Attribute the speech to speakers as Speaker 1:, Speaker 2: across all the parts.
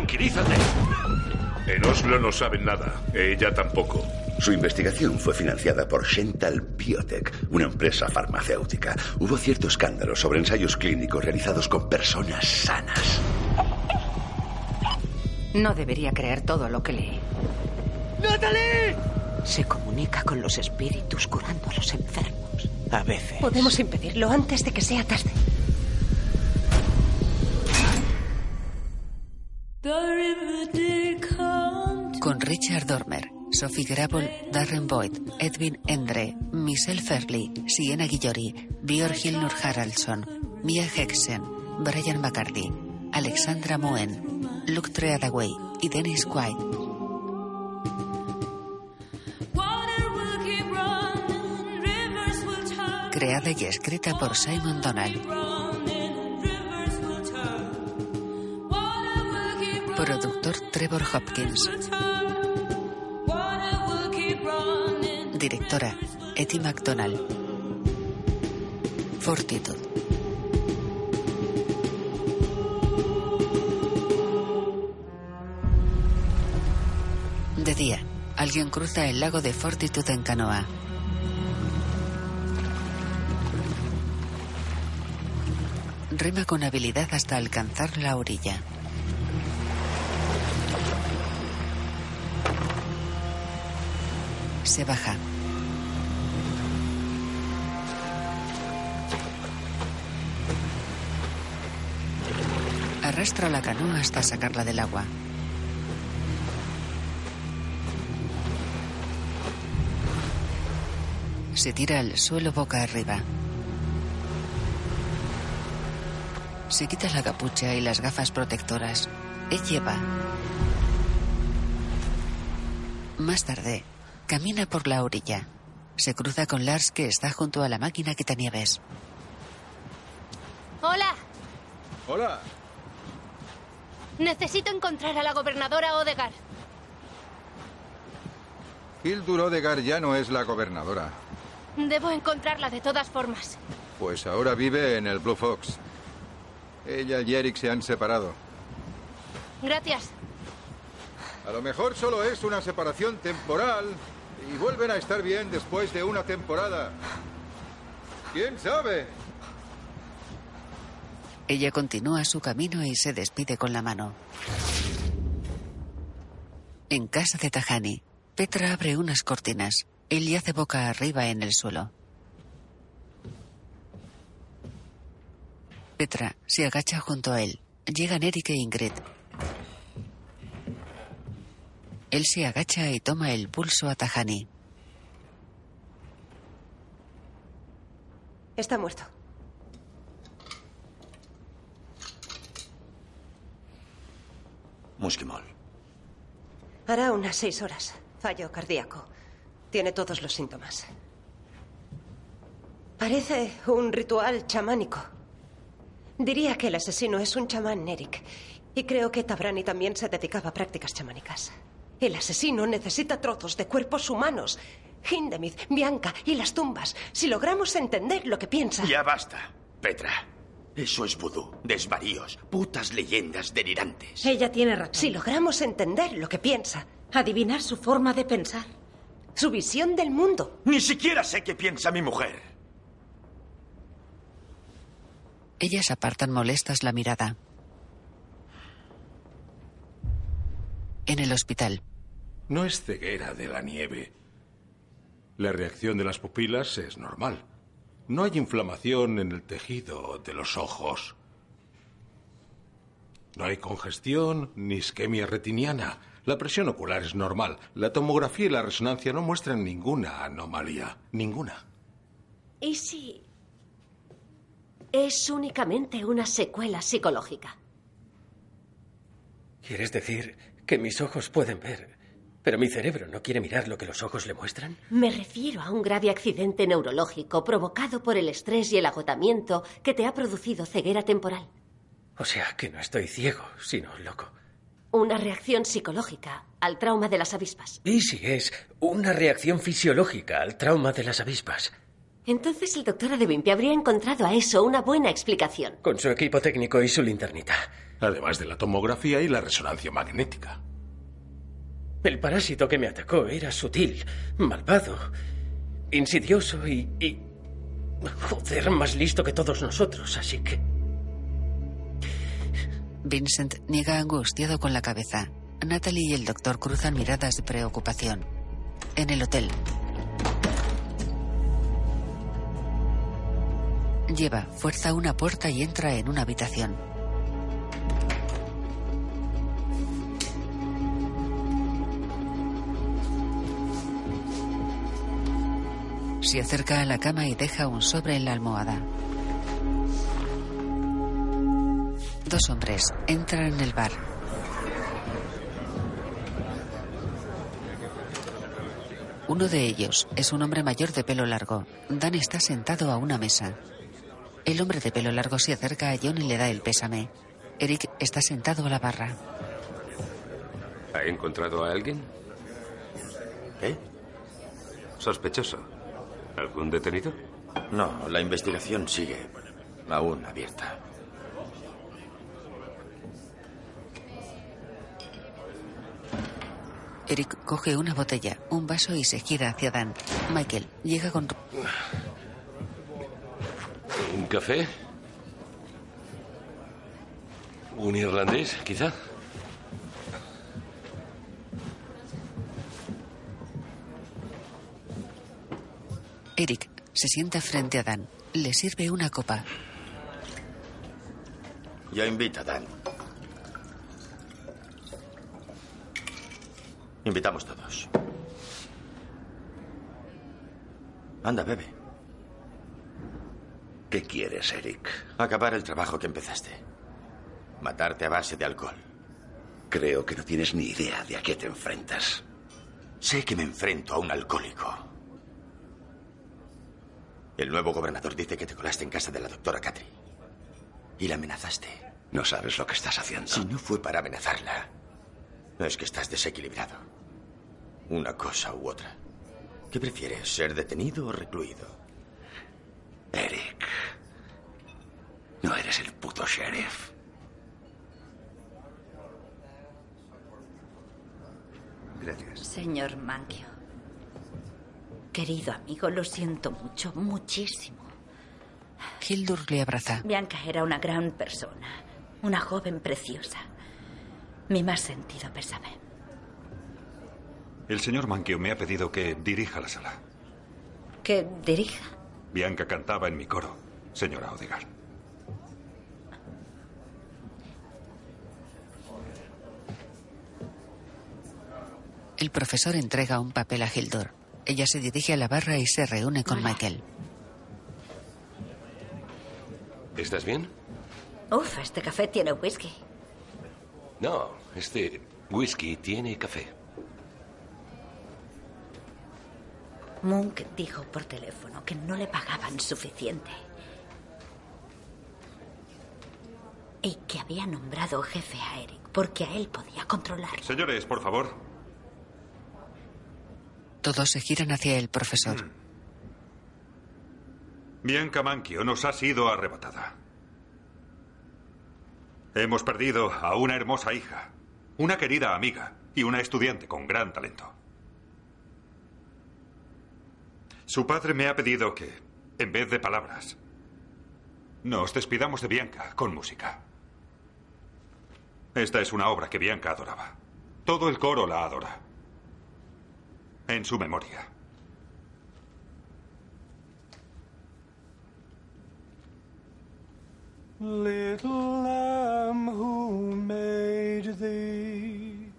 Speaker 1: tranquilízate.
Speaker 2: En Oslo no saben nada. Ella tampoco.
Speaker 3: Su investigación fue financiada por Shental Biotech, una empresa farmacéutica. Hubo cierto escándalo sobre ensayos clínicos realizados con personas sanas.
Speaker 4: No debería creer todo lo que leí.
Speaker 5: ¡Natalie!
Speaker 4: Se comunica con los espíritus curando a los enfermos.
Speaker 5: A veces.
Speaker 6: Podemos impedirlo antes de que sea tarde.
Speaker 7: Con Richard Dormer, Sophie Gravel, Darren Boyd, Edwin Endre, Michelle Fairley, Sienna Guillory, Björn Hilnur Haraldsson, Mia Hexen, Brian McCarthy, Alexandra Moen, Luke Treadaway y Dennis White. Creada y escrita por Simon Donald. Productor Trevor Hopkins. Directora Etty McDonald. Fortitude. De día, alguien cruza el lago de Fortitude en canoa. Rema con habilidad hasta alcanzar la orilla. Se baja. Arrastra la canoa hasta sacarla del agua. Se tira al suelo boca arriba. Se quita la capucha y las gafas protectoras. Él lleva. Más tarde, camina por la orilla. Se cruza con Lars que está junto a la máquina quitanieves.
Speaker 8: Hola,
Speaker 9: Hola.
Speaker 8: necesito encontrar a la gobernadora Odegar.
Speaker 9: Hildur Odegar ya no es la gobernadora.
Speaker 8: Debo encontrarla de todas formas.
Speaker 9: Pues ahora vive en el Blue Fox. Ella y Eric se han separado.
Speaker 8: Gracias.
Speaker 9: A lo mejor solo es una separación temporal y vuelven a estar bien después de una temporada. ¿Quién sabe?
Speaker 7: Ella continúa su camino y se despide con la mano. En casa de Tajani, Petra abre unas cortinas. Él yace boca arriba en el suelo. Petra se agacha junto a él. Llegan Eric e Ingrid. Él se agacha y toma el pulso a Tajani.
Speaker 6: Está muerto.
Speaker 1: Muskimol.
Speaker 6: Hará unas seis horas. Fallo cardíaco. Tiene todos los síntomas. Parece un ritual chamánico. Diría que el asesino es un chamán, Eric. Y creo que Tabrani también se dedicaba a prácticas chamánicas. El asesino necesita trozos de cuerpos humanos. Hindemith, Bianca y las tumbas. Si logramos entender lo que piensa.
Speaker 1: Ya basta, Petra. Eso es vudú, desvaríos, putas leyendas delirantes.
Speaker 6: Ella tiene razón. Si logramos entender lo que piensa.
Speaker 10: Adivinar su forma de pensar.
Speaker 6: Su visión del mundo.
Speaker 1: Ni siquiera sé qué piensa mi mujer.
Speaker 7: Ellas apartan molestas la mirada. En el hospital,
Speaker 11: No es ceguera de la nieve. La reacción de las pupilas es normal. No hay inflamación en el tejido de los ojos. No hay congestión ni isquemia retiniana. La presión ocular es normal. La tomografía y la resonancia no muestran ninguna anomalía. Ninguna.
Speaker 12: ¿Y si es únicamente una secuela psicológica?
Speaker 5: ¿Quieres decir que mis ojos pueden ver, pero mi cerebro no quiere mirar lo que los ojos le muestran?
Speaker 12: Me refiero a un grave accidente neurológico provocado por el estrés y el agotamiento que te ha producido ceguera temporal.
Speaker 5: O sea, que no estoy ciego, sino loco.
Speaker 12: Una reacción psicológica al trauma de las avispas.
Speaker 5: Y si es una reacción fisiológica al trauma de las avispas.
Speaker 12: Entonces el doctor Adebimpe habría encontrado a eso una buena explicación.
Speaker 5: Con su equipo técnico y su linternita.
Speaker 11: Además de la tomografía y la resonancia magnética.
Speaker 5: El parásito que me atacó era sutil, malvado, insidioso y. Joder, más listo que todos nosotros, así que...
Speaker 7: Vincent niega angustiado con la cabeza. Natalie y el doctor cruzan miradas de preocupación. En el hotel. Lleva fuerza una puerta y entra en una habitación. Se acerca a la cama y deja un sobre en la almohada. Dos hombres entran en el bar. Uno de ellos es un hombre mayor de pelo largo. Dan está sentado a una mesa. El hombre de pelo largo se acerca a John y le da el pésame. Eric está sentado a la barra.
Speaker 13: ¿Ha encontrado a alguien?
Speaker 1: ¿Eh?
Speaker 13: Sospechoso. ¿Algún detenido?
Speaker 1: No, la investigación sigue aún abierta.
Speaker 7: Eric coge una botella, un vaso y se gira hacia Dan. Michael llega con...
Speaker 14: ¿Un café? ¿Un irlandés, quizá?
Speaker 7: Eric se sienta frente a Dan. Le sirve una copa.
Speaker 1: Ya invita, Dan. Invitamos todos. Anda, bebe.
Speaker 3: ¿Qué quieres, Eric?
Speaker 1: Acabar el trabajo que empezaste. Matarte a base de alcohol.
Speaker 3: Creo que no tienes ni idea de a qué te enfrentas.
Speaker 1: Sé que me enfrento a un alcohólico. El nuevo gobernador dice que te colaste en casa de la doctora Catri. Y la amenazaste.
Speaker 3: No sabes lo que estás haciendo.
Speaker 1: Si no fue para amenazarla, no es que estás desequilibrado. Una cosa u otra. ¿Qué prefieres, ser detenido o recluido?
Speaker 3: Eric, no eres el puto sheriff.
Speaker 15: Gracias.
Speaker 10: Señor Manquio. Querido amigo, lo siento mucho, muchísimo.
Speaker 7: Hildur le abraza.
Speaker 10: Bianca era una gran persona, una joven preciosa. Mi más sentido pésame.
Speaker 15: El señor Manquio me ha pedido que dirija la sala.
Speaker 10: ¿Que dirija?
Speaker 15: Bianca cantaba en mi coro, señora Odegar.
Speaker 7: El profesor entrega un papel a Hildur. Ella se dirige a la barra y se reúne con Michael.
Speaker 14: ¿Estás bien?
Speaker 10: Uf, este café tiene whisky.
Speaker 14: No, este whisky tiene café.
Speaker 10: Munk dijo por teléfono que no le pagaban suficiente. Y que había nombrado jefe a Eric porque a él podía controlarlo.
Speaker 15: Señores, por favor.
Speaker 7: Todos se giran hacia el profesor.
Speaker 15: Mm. Bianca Manquio nos ha sido arrebatada. Hemos perdido a una hermosa hija, una querida amiga y una estudiante con gran talento. Su padre me ha pedido que, en vez de palabras, nos despidamos de Bianca con música. Esta es una obra que Bianca adoraba. Todo el coro la adora. En su memoria.
Speaker 16: Little lamb who made thee.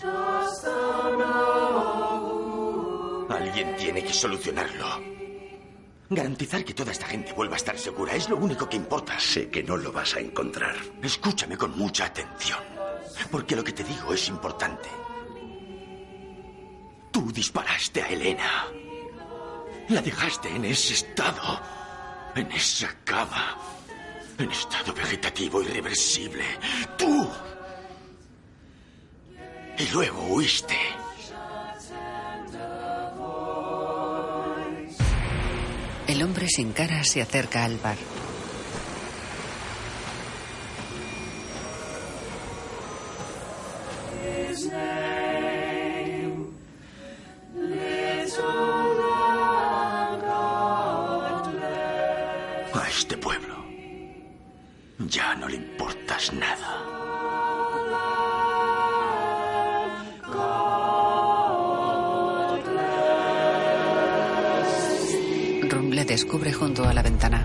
Speaker 16: Dost thou know
Speaker 1: Alguien tiene que solucionarlo. Garantizar que toda esta gente vuelva a estar segura es lo único que importa.
Speaker 3: Sé que no lo vas a encontrar.
Speaker 1: Escúchame con mucha atención, porque lo que te digo es importante. Tú disparaste a Elena. La dejaste en ese estado, en esa cava, en estado vegetativo irreversible. Tú. Y luego huiste.
Speaker 7: El hombre sin cara se acerca al bar.
Speaker 1: Este pueblo ya no le importas nada.
Speaker 7: Rum le descubre junto a la ventana.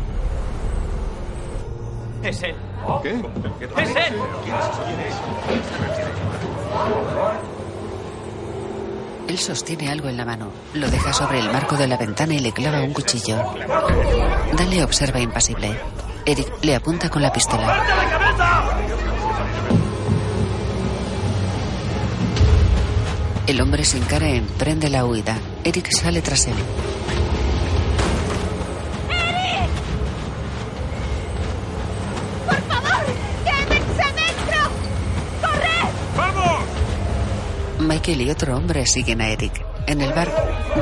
Speaker 17: Es él.
Speaker 9: ¿Qué?
Speaker 17: ¡Es él!
Speaker 7: Él sostiene algo en la mano, lo deja sobre el marco de la ventana y le clava un cuchillo. Dan le observa impasible. Eric le apunta con la pistola. El hombre sin cara emprende la huida. Eric sale tras él. Michael y otro hombre siguen a Eric. En el bar,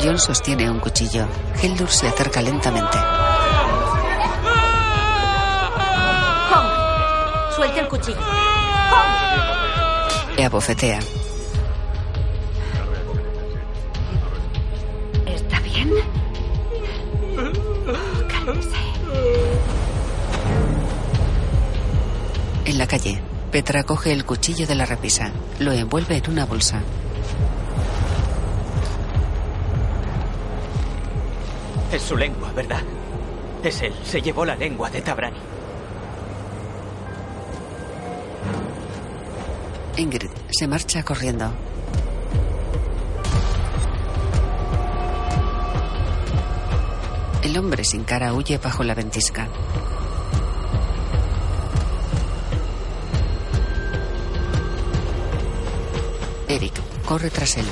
Speaker 7: John sostiene un cuchillo. Hildur se acerca lentamente.
Speaker 10: Hong, suelte el cuchillo.
Speaker 7: Le abofetea.
Speaker 10: ¿Está bien? Cálmese.
Speaker 7: En la calle, Petra coge el cuchillo de la repisa. Lo envuelve en una bolsa.
Speaker 17: Es su lengua, ¿verdad? Es él. Se llevó la lengua de Tabrani.
Speaker 7: Ingrid se marcha corriendo. El hombre sin cara huye bajo la ventisca. Eric corre tras él.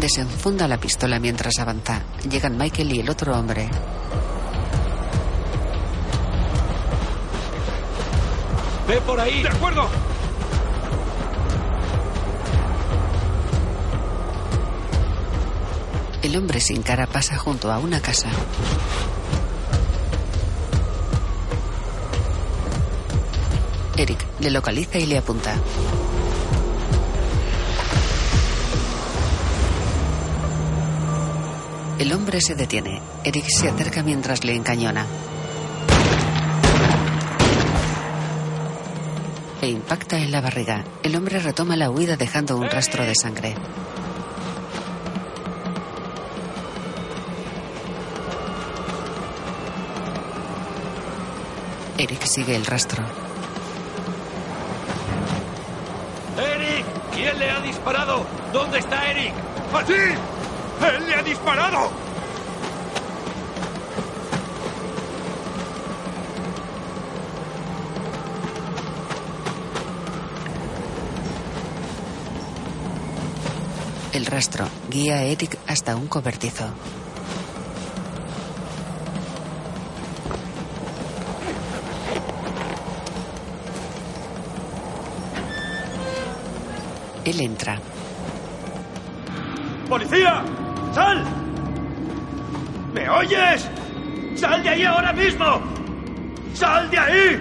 Speaker 7: Desenfunda la pistola mientras avanza. Llegan Michael y el otro hombre.
Speaker 17: ¡Ve por ahí! ¡De acuerdo!
Speaker 7: El hombre sin cara pasa junto a una casa. Eric le localiza y le apunta. El hombre se detiene. Eric se acerca mientras le encañona. Le impacta en la barriga. El hombre retoma la huida dejando un rastro de sangre. Eric sigue el rastro.
Speaker 17: ¡Eric! ¿Quién le ha disparado? ¿Dónde está Eric? ¡Allí! ¡Él le ha disparado!
Speaker 7: El rastro guía a Eric hasta un cobertizo. Él entra.
Speaker 17: ¡Policía! ¡Sal! ¿Me oyes? ¡Sal de ahí ahora mismo! ¡Sal de ahí!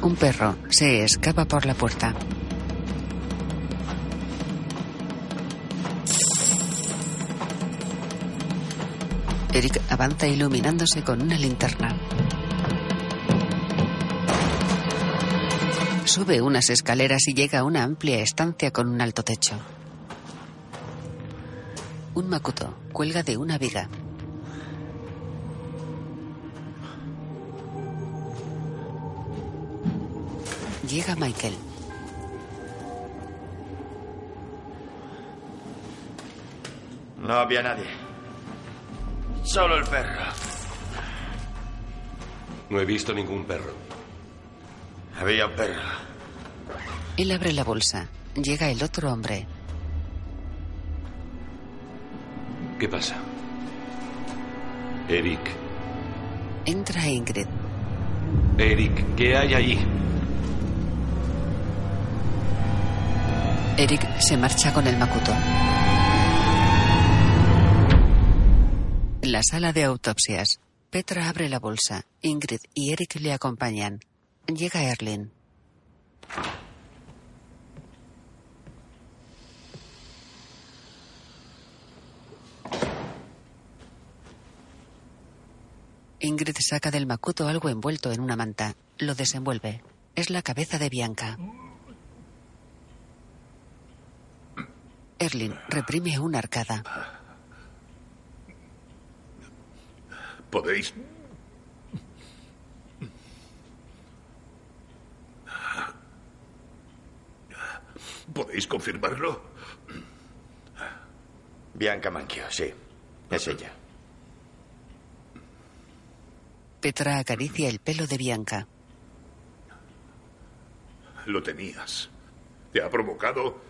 Speaker 7: Un perro se escapa por la puerta. Eric avanza iluminándose con una linterna. Sube unas escaleras y llega a una amplia estancia con un alto techo. Un macuto cuelga de una viga. Llega Michael.
Speaker 1: No había nadie. Solo el perro.
Speaker 14: No he visto ningún perro.
Speaker 1: Había un perro.
Speaker 7: Él abre la bolsa. Llega el otro hombre.
Speaker 14: ¿Qué pasa? Eric.
Speaker 7: Entra Ingrid.
Speaker 14: Eric, ¿qué hay ahí?
Speaker 7: Eric se marcha con el macuto. La sala de autopsias. Petra abre la bolsa. Ingrid y Eric le acompañan. Llega Erlin. Ingrid saca del macuto algo envuelto en una manta. Lo desenvuelve. Es la cabeza de Bianca. Erlin reprime una arcada.
Speaker 2: ¿Podéis? ¿Podéis confirmarlo?
Speaker 1: Bianca Manchio, sí. Es ella.
Speaker 7: Petra acaricia el pelo de Bianca.
Speaker 2: Lo tenías. Te ha provocado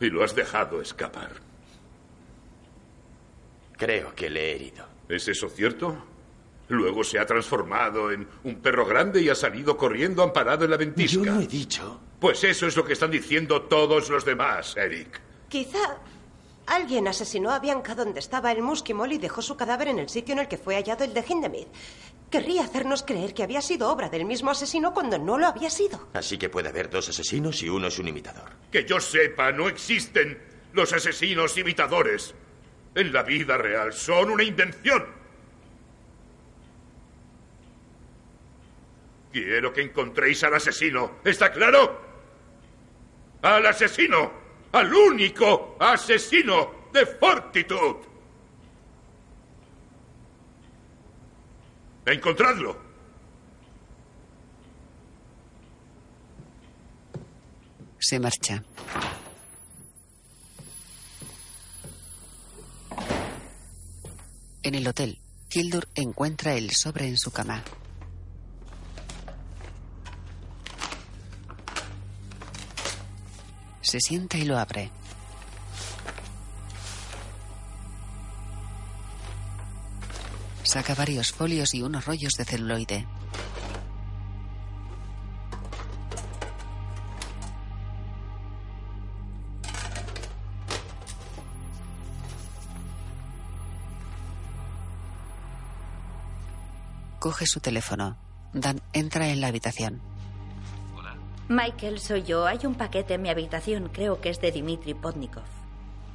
Speaker 2: y lo has dejado escapar.
Speaker 1: Creo que le he herido.
Speaker 2: ¿Es eso cierto? Luego se ha transformado en un perro grande y ha salido corriendo amparado en la ventisca.
Speaker 1: Yo no he dicho.
Speaker 2: Pues eso es lo que están diciendo todos los demás, Eric.
Speaker 6: Quizá alguien asesinó a Bianca donde estaba el Muskimol y dejó su cadáver en el sitio en el que fue hallado el de Hindemith. Querría hacernos creer que había sido obra del mismo asesino cuando no lo había sido.
Speaker 1: Así que puede haber dos asesinos y uno es un imitador.
Speaker 2: Que yo sepa, no existen los asesinos imitadores. En la vida real son una invención. Quiero que encontréis al asesino. ¿Está claro? Al asesino. Al único asesino de Fortitude. Encontradlo.
Speaker 7: Se marcha. En el hotel, Hildur encuentra el sobre en su cama. Se sienta y lo abre. Saca varios folios y unos rollos de celuloide. Coge su teléfono. Dan entra en la habitación.
Speaker 10: Michael, soy yo. Hay un paquete en mi habitación. Creo que es de Dimitri Podnikov.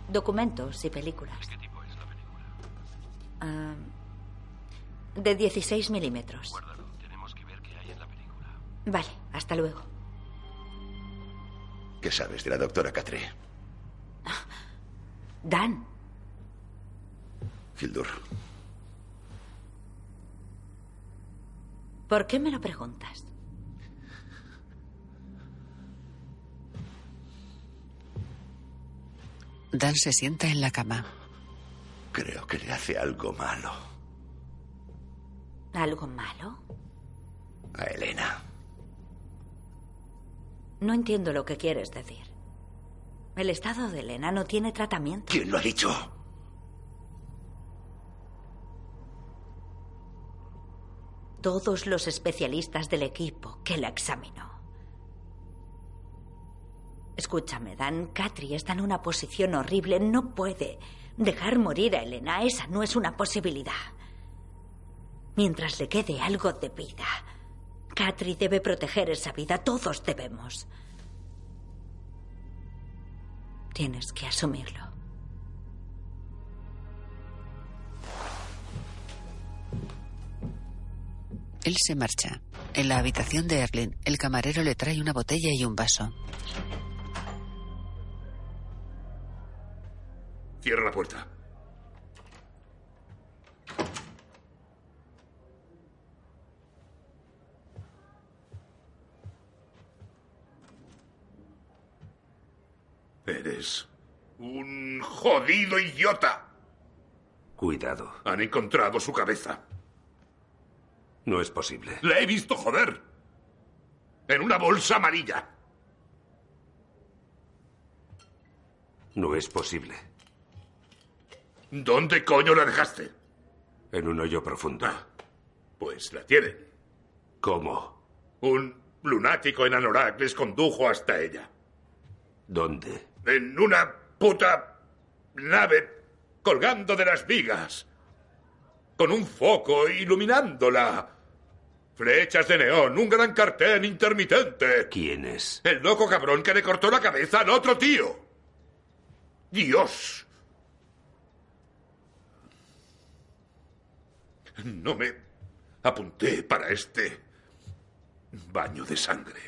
Speaker 10: Documentos y películas. ¿Qué tipo es la película? De 16 milímetros.
Speaker 14: Guárdalo. Tenemos que ver qué hay en la película.
Speaker 10: Vale, hasta luego.
Speaker 3: ¿Qué sabes de la doctora Catre?
Speaker 10: Dan,
Speaker 3: Hildur,
Speaker 10: ¿por qué me lo preguntas?
Speaker 7: Dan se sienta en la cama.
Speaker 3: creo que le hace algo malo
Speaker 10: ¿Algo malo?
Speaker 3: a Elena.
Speaker 10: No entiendo lo que quieres decir. El estado de Elena no tiene tratamiento.
Speaker 3: ¿Quién lo ha dicho?
Speaker 10: Todos los especialistas del equipo que la examinó. Escúchame, Dan. Katri está en una posición horrible. No puede dejar morir a Elena. Esa no es una posibilidad. Mientras le quede algo de vida, Katri debe proteger esa vida. Todos debemos. Tienes que asumirlo.
Speaker 7: Él se marcha. En la habitación de Erlin, el camarero le trae una botella y un vaso.
Speaker 2: Cierra la puerta. Eres un jodido idiota.
Speaker 13: Cuidado.
Speaker 2: Han encontrado su cabeza.
Speaker 13: No es posible.
Speaker 2: La he visto joder. En una bolsa amarilla.
Speaker 13: No es posible.
Speaker 2: ¿Dónde coño la dejaste?
Speaker 13: En un hoyo profundo.
Speaker 2: Pues la tienen.
Speaker 13: ¿Cómo?
Speaker 2: Un lunático en Anorak les condujo hasta ella.
Speaker 13: ¿Dónde?
Speaker 2: En una puta nave colgando de las vigas. con un foco iluminándola. Flechas de neón, un gran cartel intermitente.
Speaker 13: ¿Quién es?
Speaker 2: El loco cabrón que le cortó la cabeza al otro tío. Dios. No me apunté para este baño de sangre.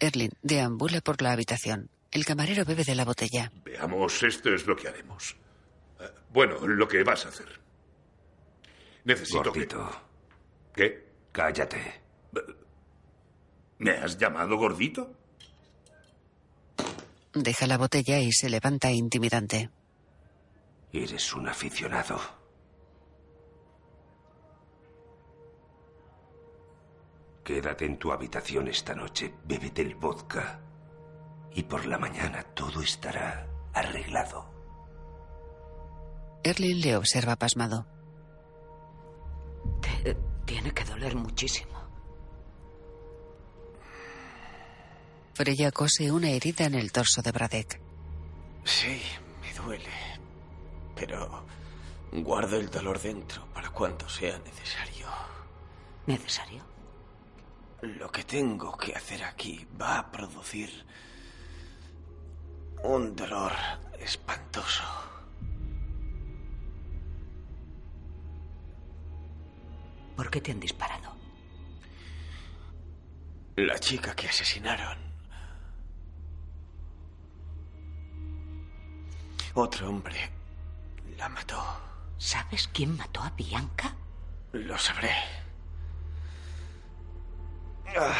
Speaker 7: Erlin deambula por la habitación. El camarero bebe de la botella.
Speaker 2: Veamos, esto es lo que haremos. Eh, Bueno, lo que vas a hacer. Necesito
Speaker 13: Gordito.
Speaker 2: que... ¿Qué?
Speaker 13: Cállate.
Speaker 2: ¿Me has llamado gordito?
Speaker 7: Deja la botella y se levanta intimidante.
Speaker 13: Eres un aficionado. Quédate en tu habitación esta noche, bébete el vodka y por la mañana todo estará arreglado.
Speaker 7: Erlin le observa pasmado.
Speaker 4: Te- tiene que doler muchísimo.
Speaker 7: Freya cose una herida en el torso de Bradek.
Speaker 5: Sí, me duele. Pero guardo el dolor dentro para cuando sea necesario.
Speaker 4: ¿Necesario?
Speaker 5: Lo que tengo que hacer aquí va a producir un dolor espantoso.
Speaker 4: ¿Por qué te han disparado?
Speaker 5: La chica que asesinaron. Otro hombre la mató.
Speaker 4: ¿Sabes quién mató a Bianca?
Speaker 5: Lo sabré. Ah,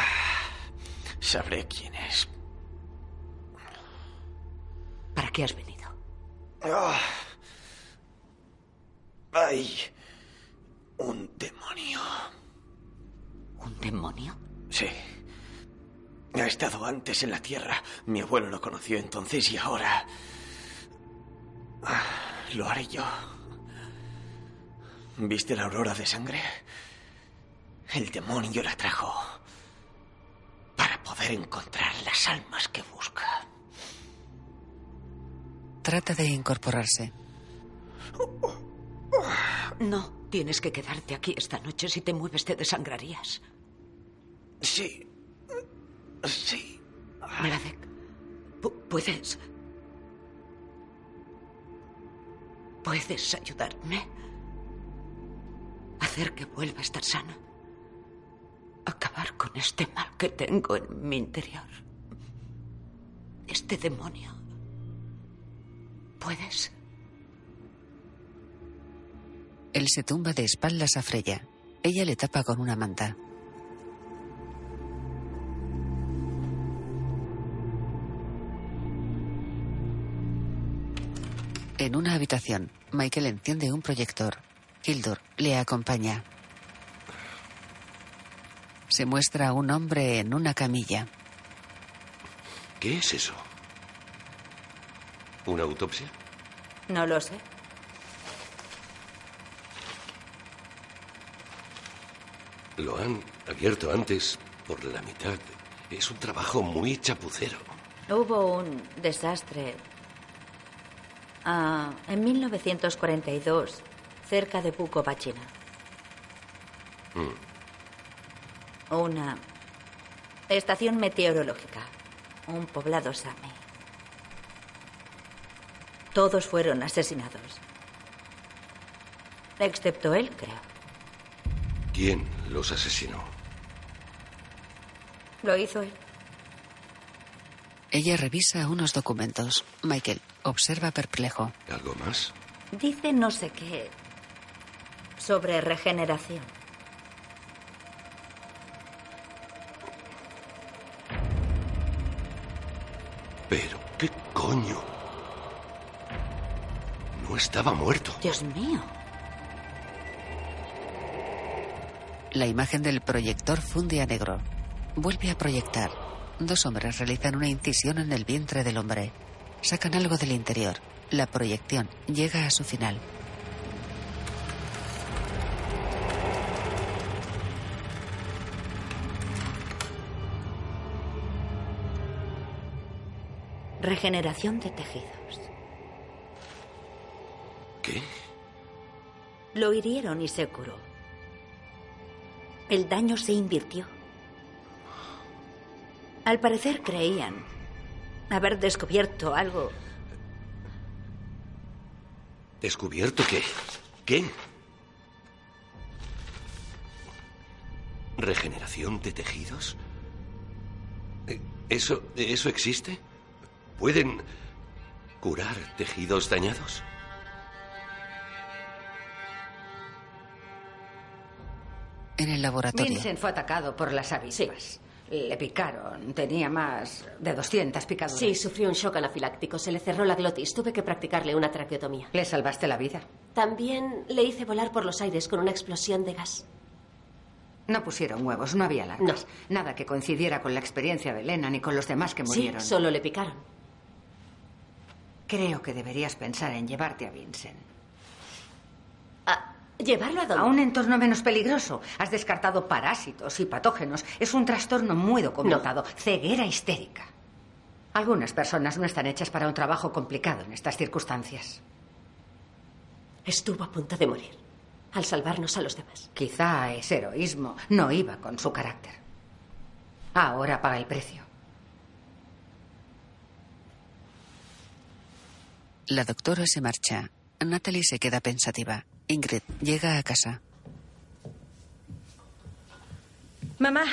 Speaker 5: sabré quién es.
Speaker 4: ¿Para qué has venido?
Speaker 5: Ah, hay un demonio.
Speaker 4: ¿Un demonio?
Speaker 5: Sí. Ha estado antes en la Tierra. Mi abuelo lo conoció entonces y ahora... ah, Lo haré yo. ¿Viste la aurora de sangre? El demonio la trajo poder encontrar las almas que busca.
Speaker 7: Trata de incorporarse.
Speaker 4: No, tienes que quedarte aquí esta noche. Si te mueves te desangrarías.
Speaker 5: Sí. Sí.
Speaker 4: Pu- puedes... ¿Puedes ayudarme? Hacer que vuelva a estar sana. Acabar con este mal que tengo en mi interior. Este demonio. ¿Puedes?
Speaker 7: Él se tumba de espaldas a Freya. Ella le tapa con una manta. En una habitación, Michael enciende un proyector. Hildur le acompaña. Se muestra a un hombre en una camilla.
Speaker 13: ¿Qué es eso? ¿Una autopsia?
Speaker 10: No lo sé.
Speaker 13: Lo han abierto antes por la mitad. Es un trabajo muy chapucero.
Speaker 10: Hubo un desastre ah, en 1942 cerca de Bukovachina.
Speaker 13: Mm.
Speaker 10: Una estación meteorológica. Un poblado sami. Todos fueron asesinados. Excepto él, creo.
Speaker 13: ¿Quién los asesinó?
Speaker 10: Lo hizo él.
Speaker 7: Ella revisa unos documentos. Michael observa perplejo.
Speaker 13: ¿Algo más?
Speaker 10: Dice no sé qué sobre regeneración.
Speaker 13: Pero, ¿qué coño? No estaba muerto.
Speaker 4: Dios mío.
Speaker 7: La imagen del proyector funde a negro. Vuelve a proyectar. Dos hombres realizan una incisión en el vientre del hombre. Sacan algo del interior. La proyección llega a su final.
Speaker 10: Regeneración de tejidos.
Speaker 13: ¿Qué?
Speaker 10: Lo hirieron y se curó. El daño se invirtió. Al parecer creían haber descubierto algo.
Speaker 18: ¿Descubierto qué? ¿Qué? ¿Regeneración de tejidos? Eh, ¿Eso, ¿Eso existe? ¿Pueden curar tejidos dañados?
Speaker 7: En el laboratorio.
Speaker 19: Vincent fue atacado por las avispas. Le picaron. Tenía más de 200 picaduras.
Speaker 12: Sí, sufrió un shock anafiláctico. Se le cerró la glotis. Tuve que practicarle una traqueotomía.
Speaker 19: ¿Le salvaste la vida?
Speaker 12: También le hice volar por los aires con una explosión de gas.
Speaker 19: No pusieron huevos, no había alarmas. Nada que coincidiera con la experiencia de Elena ni con los demás que murieron.
Speaker 12: Sí, solo le picaron.
Speaker 19: Creo que deberías pensar en llevarte a Vincent.
Speaker 12: ¿Llevarlo a dónde?
Speaker 19: A un entorno menos peligroso. Has descartado parásitos y patógenos. Es un trastorno muy documentado. Ceguera histérica. Algunas personas no están hechas para un trabajo complicado en estas circunstancias.
Speaker 12: Estuvo a punto de morir. Al salvarnos a los demás.
Speaker 19: Quizá ese heroísmo no iba con su carácter. Ahora paga el precio.
Speaker 7: La doctora se marcha. Natalie se queda pensativa. Ingrid llega a casa.
Speaker 20: Mamá.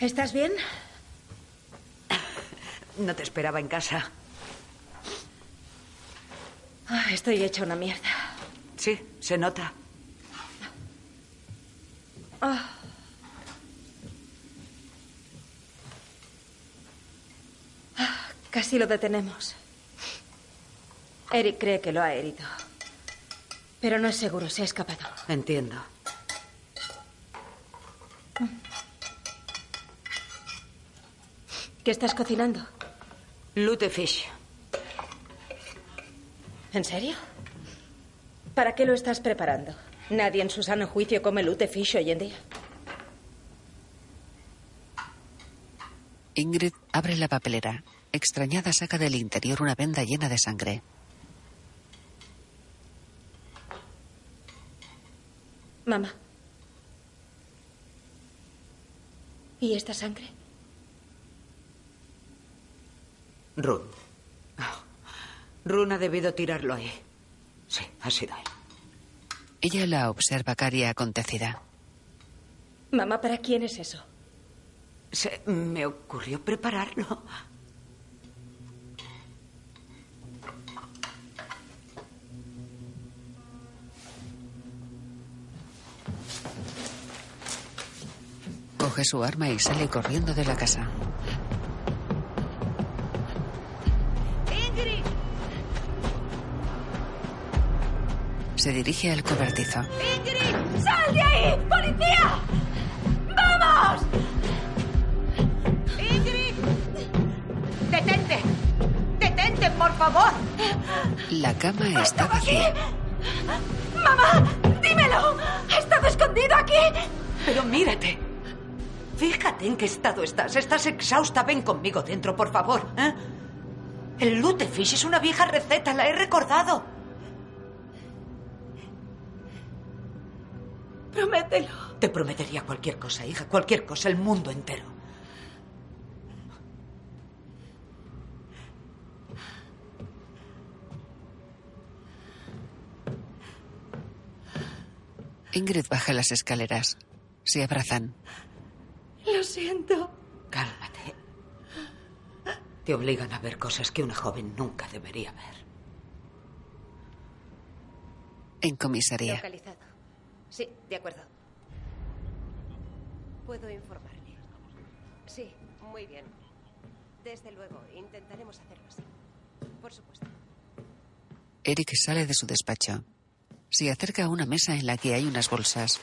Speaker 20: ¿Estás bien?
Speaker 19: No te esperaba en casa.
Speaker 20: Ah, estoy hecha una mierda.
Speaker 19: Sí, se nota.
Speaker 20: Ah. Casi lo detenemos. Eric cree que lo ha herido. Pero no es seguro, se ha escapado.
Speaker 19: Entiendo.
Speaker 20: ¿Qué estás cocinando?
Speaker 19: Lutefish.
Speaker 20: ¿En serio? ¿Para qué lo estás preparando? Nadie en su sano juicio come lutefish hoy en día.
Speaker 7: Ingrid abre la papelera. Extrañada saca del interior una venda llena de sangre.
Speaker 20: Mamá. ¿Y esta sangre?
Speaker 19: Run. Run ha debido tirarlo ahí. Sí, ha sido él.
Speaker 7: Ella la observa caria acontecida.
Speaker 20: Mamá, ¿para quién es eso?
Speaker 19: Se me ocurrió prepararlo.
Speaker 7: Coge su arma y sale corriendo de la casa.
Speaker 16: ¡Ingrid!
Speaker 7: Se dirige al cobertizo.
Speaker 16: ¡Ingrid! ¡Sal de ahí! ¡Policía! ¡Vamos! ¡Ingrid! ¡Detente! ¡Detente, por favor!
Speaker 7: La cama está vacía.
Speaker 16: ¡Mamá! ¡Dímelo! ¿Ha estado escondido aquí?
Speaker 19: Pero mírate. Fíjate en qué estado estás. Estás exhausta. Ven conmigo dentro, por favor. ¿eh? El lutefish es una vieja receta. La he recordado.
Speaker 20: Promételo.
Speaker 19: Te prometería cualquier cosa, hija. Cualquier cosa. El mundo entero.
Speaker 7: Ingrid baja las escaleras. Se abrazan.
Speaker 20: Lo siento.
Speaker 19: Cálmate. Te obligan a ver cosas que una joven nunca debería ver.
Speaker 7: En comisaría.
Speaker 6: Localizado. Sí, de acuerdo. Puedo informarle. Sí, muy bien. Desde luego, intentaremos hacerlo así. Por supuesto.
Speaker 7: Eric sale de su despacho. Se acerca a una mesa en la que hay unas bolsas.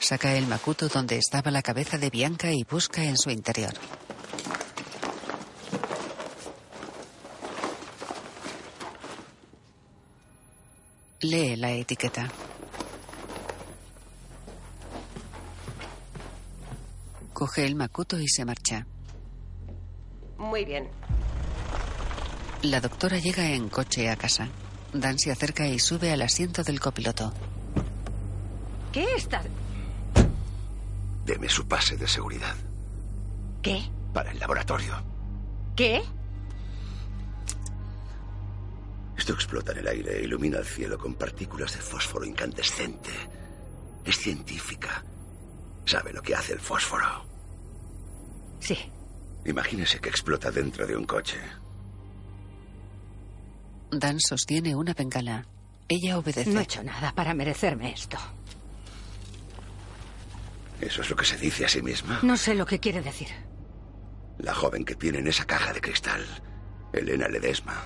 Speaker 7: Saca el macuto donde estaba la cabeza de Bianca y busca en su interior. Lee la etiqueta. Coge el macuto y se marcha.
Speaker 6: Muy bien.
Speaker 7: La doctora llega en coche a casa. Dan se acerca y sube al asiento del copiloto.
Speaker 19: ¿Qué está...?
Speaker 1: Deme su pase de seguridad.
Speaker 19: ¿Qué?
Speaker 1: Para el laboratorio.
Speaker 19: ¿Qué?
Speaker 1: Esto explota en el aire e ilumina el cielo con partículas de fósforo incandescente. Es científica. Sabe lo que hace el fósforo.
Speaker 19: Sí.
Speaker 1: Imagínese que explota dentro de un coche.
Speaker 7: Dan sostiene una bengala. Ella obedece.
Speaker 19: No he hecho nada para merecerme esto.
Speaker 1: ¿Eso es lo que se dice a sí misma?
Speaker 19: No sé lo que quiere decir.
Speaker 1: La joven que tiene en esa caja de cristal, Elena Ledesma.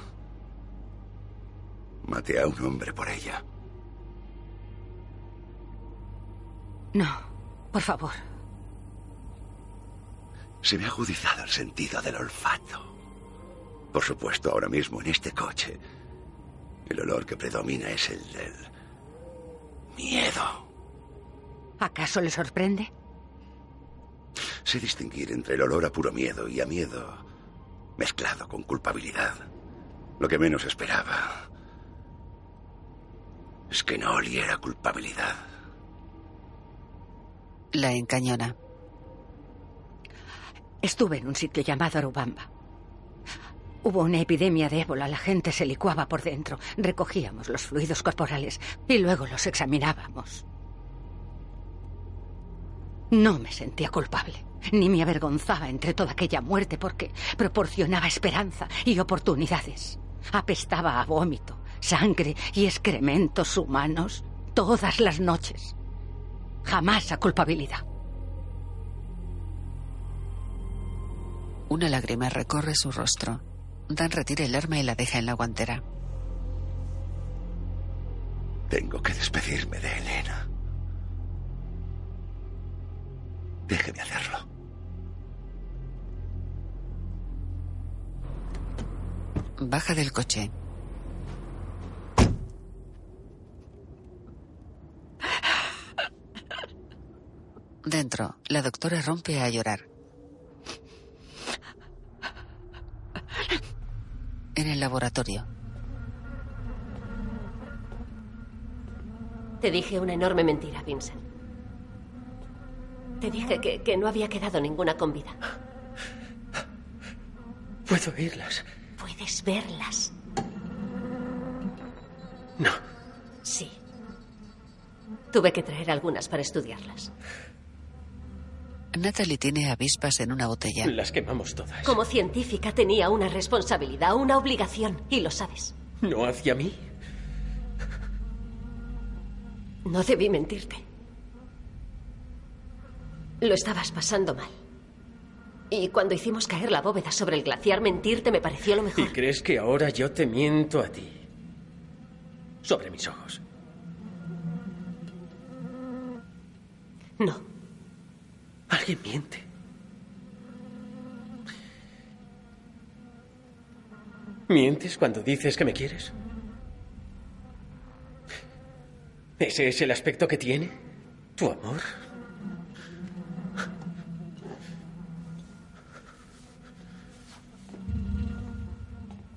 Speaker 1: Maté a un hombre por ella.
Speaker 19: No, por favor.
Speaker 1: Se me ha agudizado el sentido del olfato. Por supuesto, ahora mismo en este coche, el olor que predomina es el del miedo.
Speaker 19: ¿Acaso le sorprende?
Speaker 1: Sé distinguir entre el olor a puro miedo y a miedo mezclado con culpabilidad. Lo que menos esperaba es que no oliera culpabilidad.
Speaker 7: La encañona.
Speaker 19: Estuve en un sitio llamado Arubamba. Hubo una epidemia de ébola, la gente se licuaba por dentro, recogíamos los fluidos corporales y luego los examinábamos. No me sentía culpable, ni me avergonzaba entre toda aquella muerte porque proporcionaba esperanza y oportunidades. Apestaba a vómito, sangre y excrementos humanos todas las noches. Jamás a culpabilidad.
Speaker 7: Una lágrima recorre su rostro. Dan retira el arma y la deja en la guantera.
Speaker 1: Tengo que despedirme de Elena. Déjeme hacerlo.
Speaker 7: Baja del coche. Dentro, la doctora rompe a llorar. En el laboratorio.
Speaker 12: Te dije una enorme mentira, Vincent. Te dije que, que no había quedado ninguna con vida.
Speaker 5: Puedo oírlas.
Speaker 12: Puedes verlas.
Speaker 5: No.
Speaker 12: Sí. Tuve que traer algunas para estudiarlas.
Speaker 7: Natalie tiene avispas en una botella.
Speaker 5: Las quemamos todas.
Speaker 12: Como científica tenía una responsabilidad, una obligación, y lo sabes.
Speaker 5: ¿No hacia mí?
Speaker 12: No debí mentirte. Lo estabas pasando mal. Y cuando hicimos caer la bóveda sobre el glaciar, mentirte me pareció lo mejor.
Speaker 5: ¿Y crees que ahora yo te miento a ti? Sobre mis ojos.
Speaker 12: No.
Speaker 5: Alguien miente. ¿Mientes cuando dices que me quieres? ¿Ese es el aspecto que tiene? ¿Tu amor?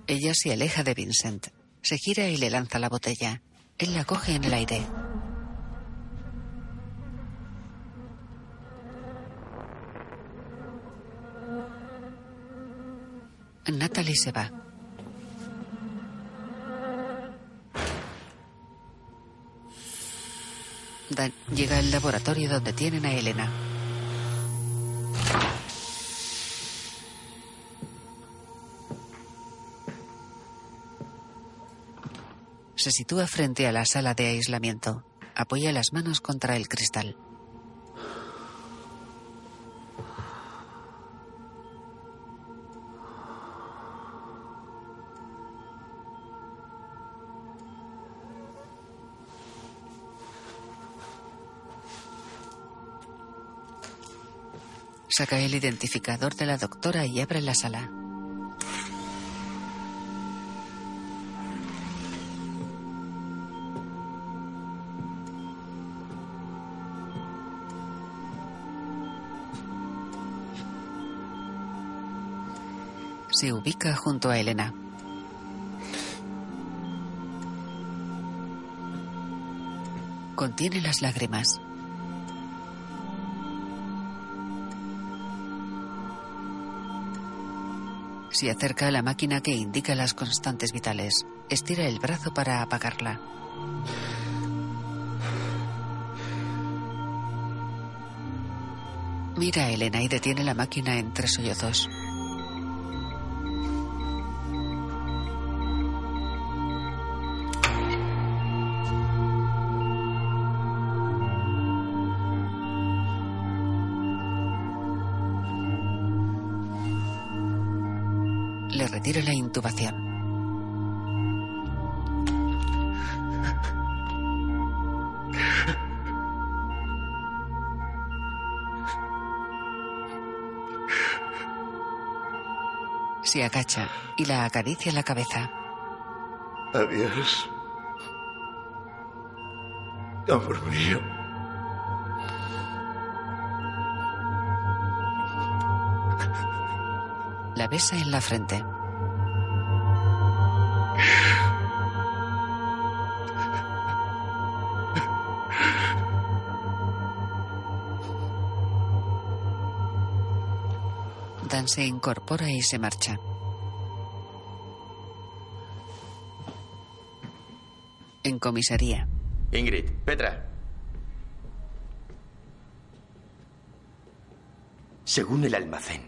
Speaker 7: Ella se aleja de Vincent. Se gira y le lanza la botella. Él la coge en el aire. Natalie se va. Dan llega al laboratorio donde tienen a Elena. Se sitúa frente a la sala de aislamiento. Apoya las manos contra el cristal. Saca el identificador de la doctora y abre la sala. Se ubica junto a Elena. Contiene las lágrimas. Se acerca a la máquina que indica las constantes vitales. Estira el brazo para apagarla. Mira a Elena y detiene la máquina entre sollozos. Intubación. Se agacha y la acaricia la cabeza.
Speaker 3: Adiós. Amor mío.
Speaker 7: La besa en la frente. Se incorpora y se marcha. En comisaría.
Speaker 1: Ingrid, Petra. Según el almacén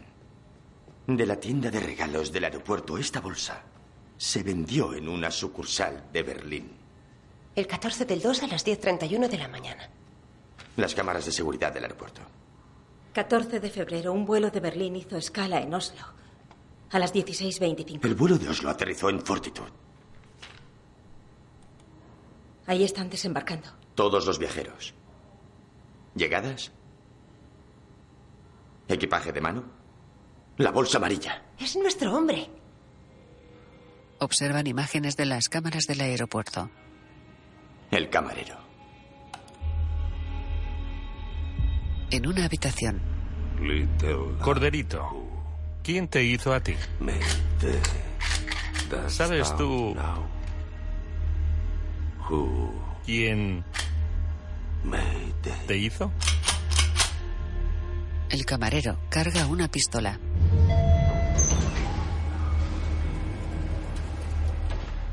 Speaker 1: de la tienda de regalos del aeropuerto, esta bolsa se vendió en una sucursal de Berlín.
Speaker 6: El 14 del 2 a las 10.31 de la mañana.
Speaker 1: Las cámaras de seguridad del aeropuerto.
Speaker 20: 14 de febrero, un vuelo de Berlín hizo escala en Oslo. A las 16.25.
Speaker 1: El vuelo de Oslo aterrizó en Fortitude.
Speaker 20: Ahí están desembarcando.
Speaker 1: Todos los viajeros. ¿Llegadas? ¿Equipaje de mano? La bolsa amarilla.
Speaker 6: Es nuestro hombre.
Speaker 7: Observan imágenes de las cámaras del aeropuerto.
Speaker 1: El camarero.
Speaker 7: En una habitación.
Speaker 21: Corderito, ¿quién te hizo a ti? ¿Sabes tú quién te hizo?
Speaker 7: El camarero carga una pistola.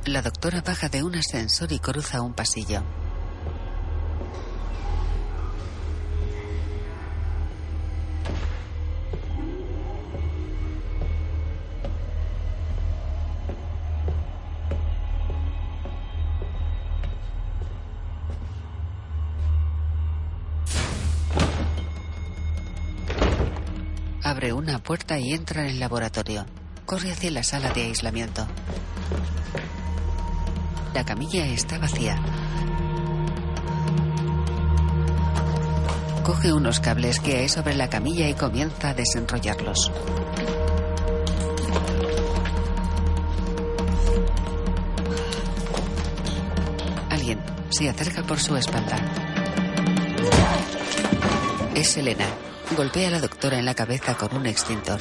Speaker 7: La doctora baja de un ascensor y cruza un pasillo. Puerta y entra en el laboratorio. Corre hacia la sala de aislamiento. La camilla está vacía. Coge unos cables que hay sobre la camilla y comienza a desenrollarlos. Alguien se acerca por su espalda. Es Elena. Golpea a la doctora en la cabeza con un extintor.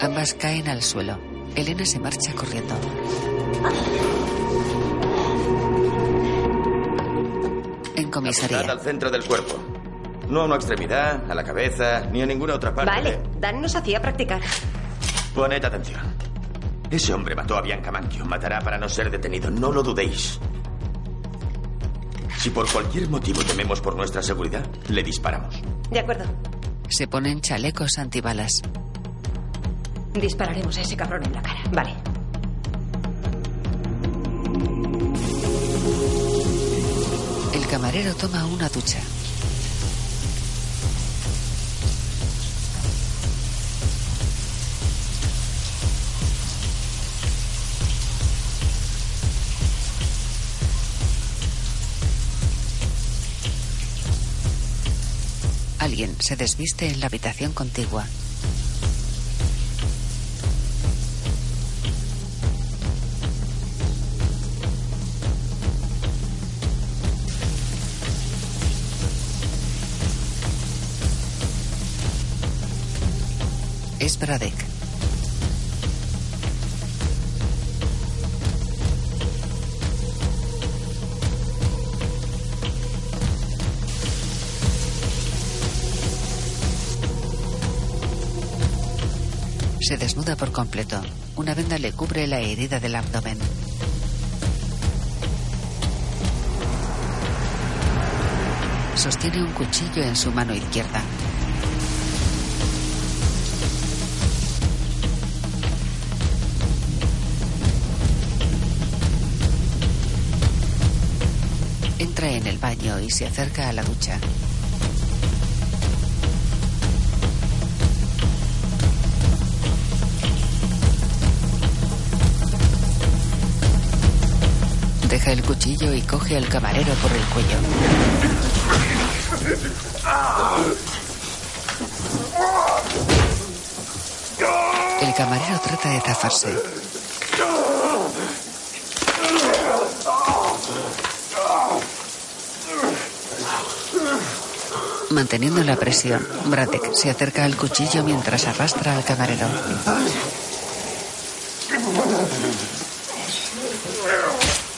Speaker 7: Ambas caen al suelo. Elena se marcha corriendo. En comisaría.
Speaker 1: Apuntad al centro del cuerpo. No a una extremidad, a la cabeza, ni a ninguna otra parte.
Speaker 6: Vale, Dan nos hacía practicar.
Speaker 1: Poned atención. Ese hombre mató a Bianca Manchio. Matará para no ser detenido. No lo dudéis. Si por cualquier motivo tememos por nuestra seguridad, le disparamos.
Speaker 6: De acuerdo.
Speaker 7: Se ponen chalecos antibalas.
Speaker 6: Dispararemos a ese cabrón en la cara. Vale.
Speaker 7: El camarero toma una ducha. Se desviste en la habitación contigua. Se desnuda por completo. Una venda le cubre la herida del abdomen. Sostiene un cuchillo en su mano izquierda. Entra en el baño y se acerca a la ducha. El cuchillo y coge al camarero por el cuello. El camarero trata de zafarse. Manteniendo la presión, Bratek se acerca al cuchillo mientras arrastra al camarero.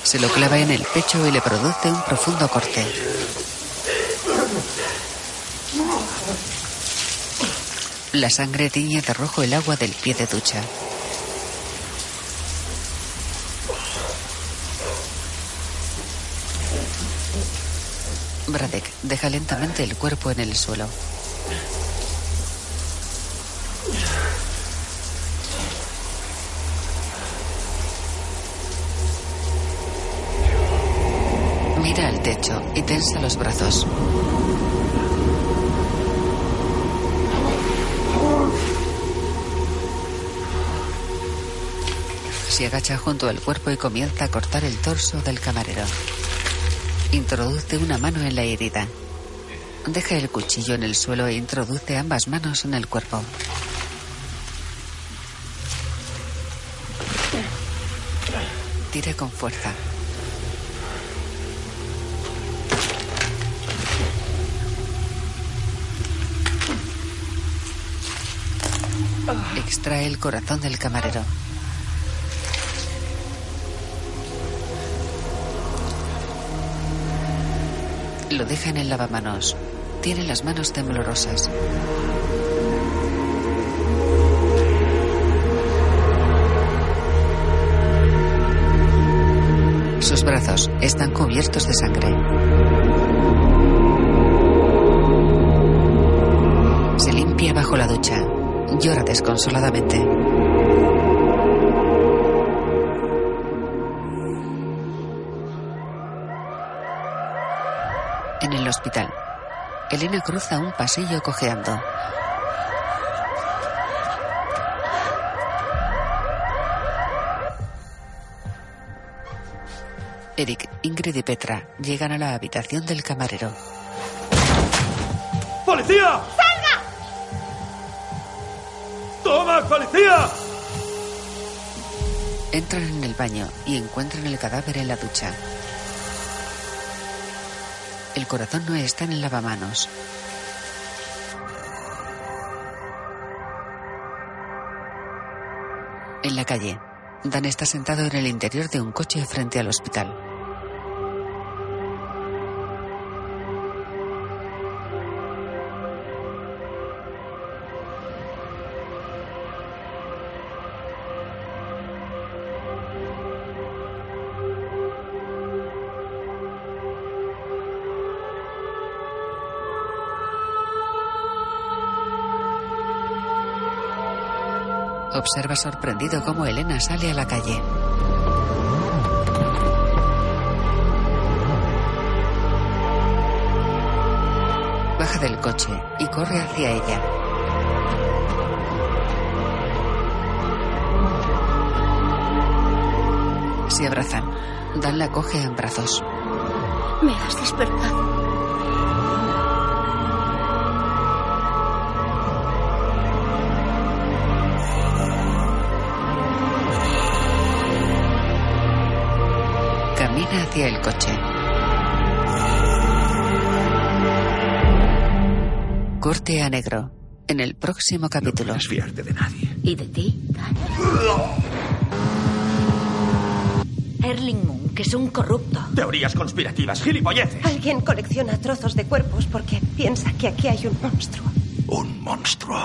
Speaker 7: Se lo clava en el pecho y le produce un profundo corte. La sangre tiñe de rojo el agua del pie de ducha. Bradek deja lentamente el cuerpo en el suelo. Techo y tensa los brazos. Se agacha junto al cuerpo y comienza a cortar el torso del camarero. Introduce una mano en la herida. Deja el cuchillo en el suelo e introduce ambas manos en el cuerpo. Tira con fuerza. Extrae el corazón del camarero. Lo deja en el lavamanos. Tiene las manos temblorosas. Sus brazos están cubiertos de sangre. Se limpia bajo la ducha. Llora desconsoladamente. En el hospital, Elena cruza un pasillo cojeando. Eric, Ingrid y Petra llegan a la habitación del camarero.
Speaker 17: ¡Policía!
Speaker 16: ¡Salga!
Speaker 17: ¡Toma, policía!
Speaker 7: Entran en el baño y encuentran el cadáver en la ducha. El corazón no está en el lavamanos. En la calle, Dan está sentado en el interior de un coche frente al hospital. Observa sorprendido cómo Elena sale a la calle. Baja del coche y corre hacia ella. Se abrazan. Dan la coge en brazos.
Speaker 16: Me has despertado.
Speaker 7: Hacia el coche. Corte a negro. En el próximo capítulo.
Speaker 3: No fiarte de nadie.
Speaker 10: ¿Y de ti? Erling Moon, que es un corrupto.
Speaker 17: Teorías conspirativas, gilipolleces.
Speaker 6: Alguien colecciona trozos de cuerpos porque piensa que aquí hay un monstruo.
Speaker 3: Un monstruo.